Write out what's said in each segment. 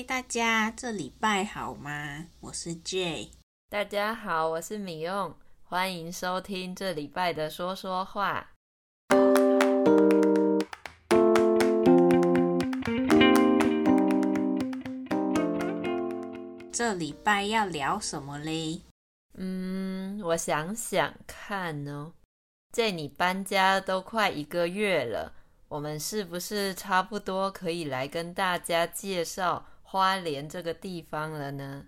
嗨，大家，这礼拜好吗？我是 Jay。大家好，我是米用，欢迎收听这礼拜的说说话。这礼拜要聊什么嘞？嗯，我想想看哦。这你搬家都快一个月了。我们是不是差不多可以来跟大家介绍花莲这个地方了呢？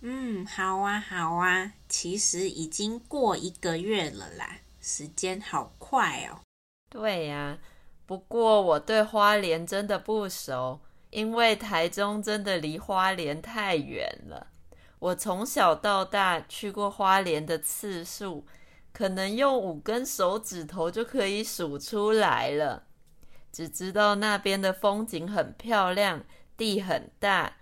嗯，好啊，好啊，其实已经过一个月了啦，时间好快哦。对呀，不过我对花莲真的不熟，因为台中真的离花莲太远了。我从小到大去过花莲的次数，可能用五根手指头就可以数出来了。只知道那边的风景很漂亮，地很大，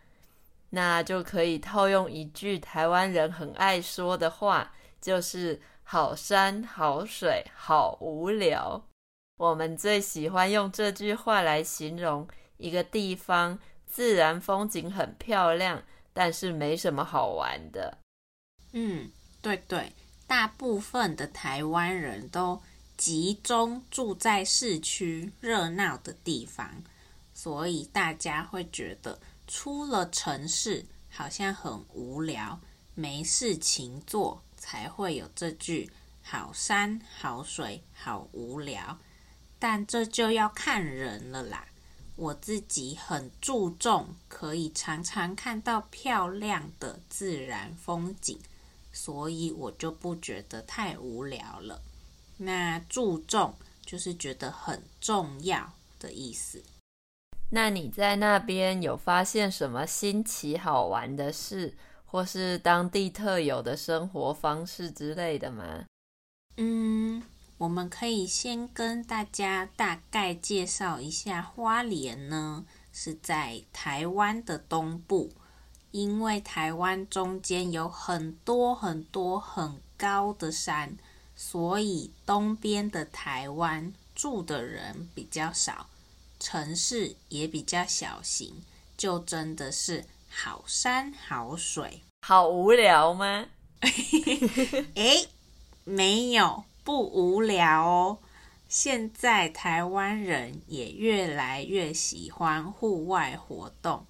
那就可以套用一句台湾人很爱说的话，就是好山好水好无聊。我们最喜欢用这句话来形容一个地方自然风景很漂亮，但是没什么好玩的。嗯，对对，大部分的台湾人都集中住在市区热闹的地方，所以大家会觉得出了城市好像很无聊，没事情做，才会有这句“好山好水好无聊”。但这就要看人了啦。我自己很注重可以常常看到漂亮的自然风景，所以我就不觉得太无聊了。那注重就是觉得很重要的意思。那你在那边有发现什么新奇好玩的事，或是当地特有的生活方式之类的吗？嗯，我们可以先跟大家大概介绍一下花莲呢，是在台湾的东部，因为台湾中间有很多很多很高的山。所以东边的台湾住的人比较少，城市也比较小型，就真的是好山好水。好无聊吗？诶，没有，不无聊哦。现在台湾人也越来越喜欢户外活动，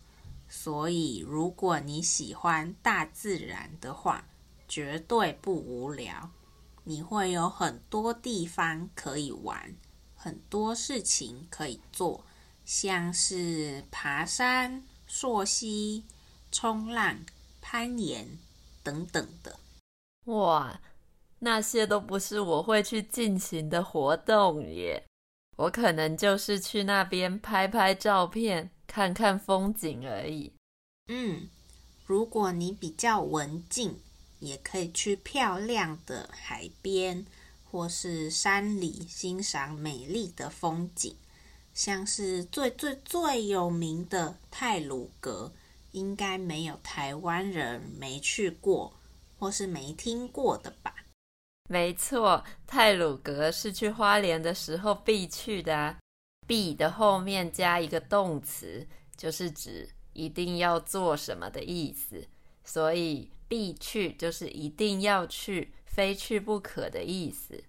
所以如果你喜欢大自然的话，绝对不无聊。你会有很多地方可以玩，很多事情可以做，像是爬山、溯溪、冲浪、攀岩等等的。哇，那些都不是我会去进行的活动耶！我可能就是去那边拍拍照片，看看风景而已。嗯，如果你比较文静，也可以去漂亮的海边或是山里欣赏美丽的风景，像是最最最有名的泰鲁阁，应该没有台湾人没去过或是没听过的吧？没错，泰鲁阁是去花莲的时候必去的啊。必的后面加一个动词，就是指一定要做什么的意思，所以。必去就是一定要去，非去不可的意思。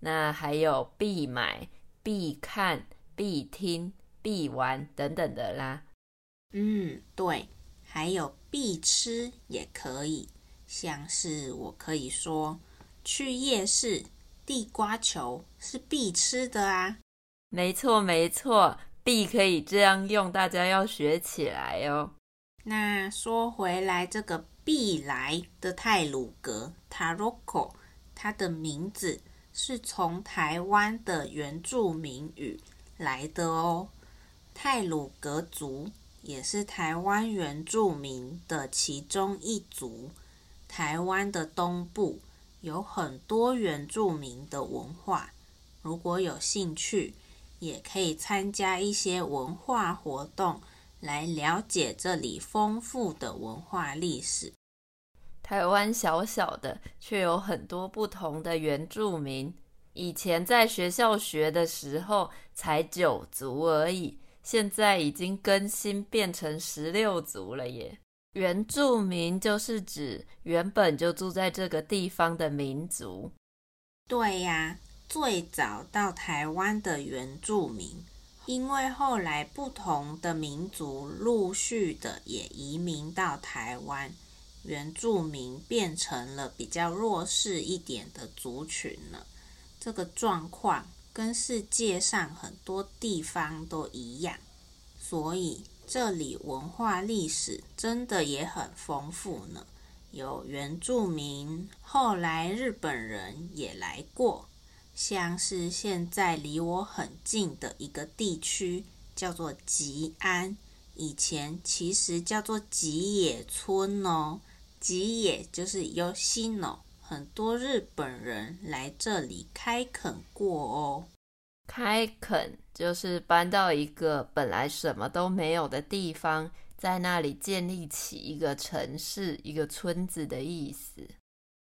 那还有必买、必看、必听、必玩等等的啦。嗯，对，还有必吃也可以，像是我可以说去夜市，地瓜球是必吃的啊。没错，没错，必可以这样用，大家要学起来哦。那说回来，这个。必来的泰鲁阁 Taroko，它的名字是从台湾的原住民语来的哦。泰鲁格族也是台湾原住民的其中一族。台湾的东部有很多原住民的文化，如果有兴趣，也可以参加一些文化活动，来了解这里丰富的文化历史。台湾小小的，却有很多不同的原住民。以前在学校学的时候，才九族而已。现在已经更新变成十六族了耶。原住民就是指原本就住在这个地方的民族。对呀，最早到台湾的原住民，因为后来不同的民族陆续的也移民到台湾，原住民变成了比较弱势一点的族群了。这个状况跟世界上很多地方都一样，所以这里文化历史真的也很丰富呢。有原住民，后来日本人也来过，像是现在离我很近的一个地区，叫做吉安，以前其实叫做吉野村哦。吉野就是有西诺。很多日本人来这里开垦过哦。开垦就是搬到一个本来什么都没有的地方，在那里建立起一个城市、一个村子的意思。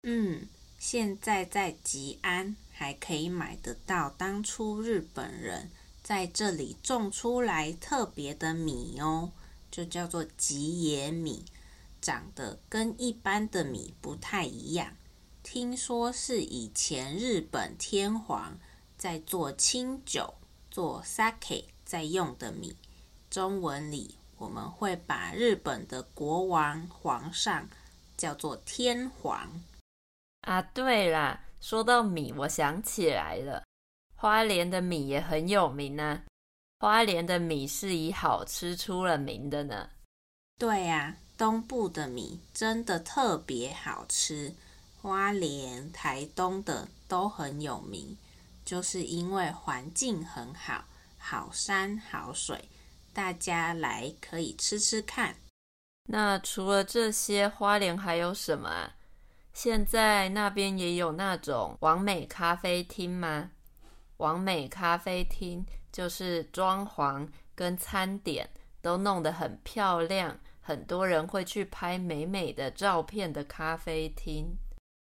嗯，现在在吉安还可以买得到当初日本人在这里种出来特别的米哦，就叫做吉野米，长得跟一般的米不太一样。听说是以前日本天皇在做清酒、做 sake 在用的米。中文里我们会把日本的国王、皇上叫做天皇。啊，对啦，说到米，我想起来了，花莲的米也很有名呢。花莲的米是以好吃出了名的呢。对呀，东部的米真的特别好吃。花莲、台东的都很有名，就是因为环境很好，好山好水，大家来可以吃吃看。那除了这些，花莲还有什么啊？现在那边也有那种完美咖啡厅吗？完美咖啡厅就是装潢跟餐点都弄得很漂亮，很多人会去拍美美的照片的咖啡厅。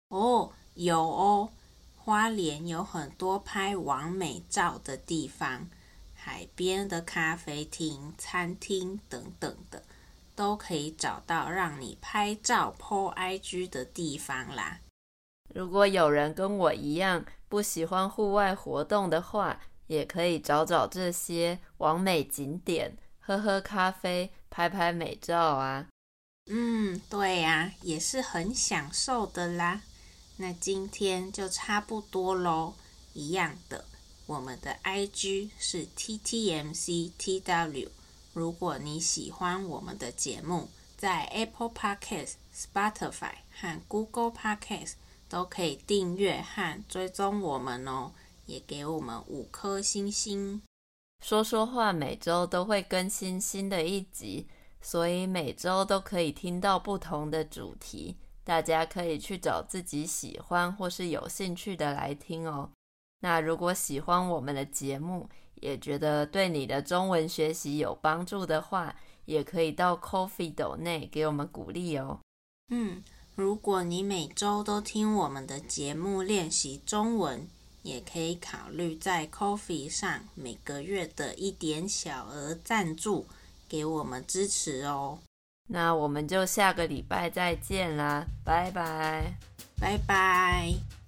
哦，有哦，花莲有很多拍完美照的地方，海边的咖啡厅、餐厅等等的，都可以找到让你拍照 po IG 的地方啦。如果有人跟我一样不喜欢户外活动的话，也可以找找这些完美景点，喝喝咖啡，拍拍美照啊。嗯，对呀，也是很享受的啦。那今天就差不多喽，一样的，我们的 IG 是 TTMCTW。如果你喜欢我们的节目，在 Apple Podcast、Spotify 和 Google Podcast 都可以订阅和追踪我们哦，也给我们五颗星星。说说话每周都会更新新的一集，所以每周都可以听到不同的主题。大家可以去找自己喜欢或是有兴趣的来听哦。那如果喜欢我们的节目，也觉得对你的中文学习有帮助的话，也可以到 Coffee 斗内给我们鼓励哦。嗯，如果你每周都听我们的节目练习中文，也可以考虑在 Coffee 上每个月的一点小额赞助，给我们支持哦。那我们就下个礼拜再见啦，拜拜，拜拜。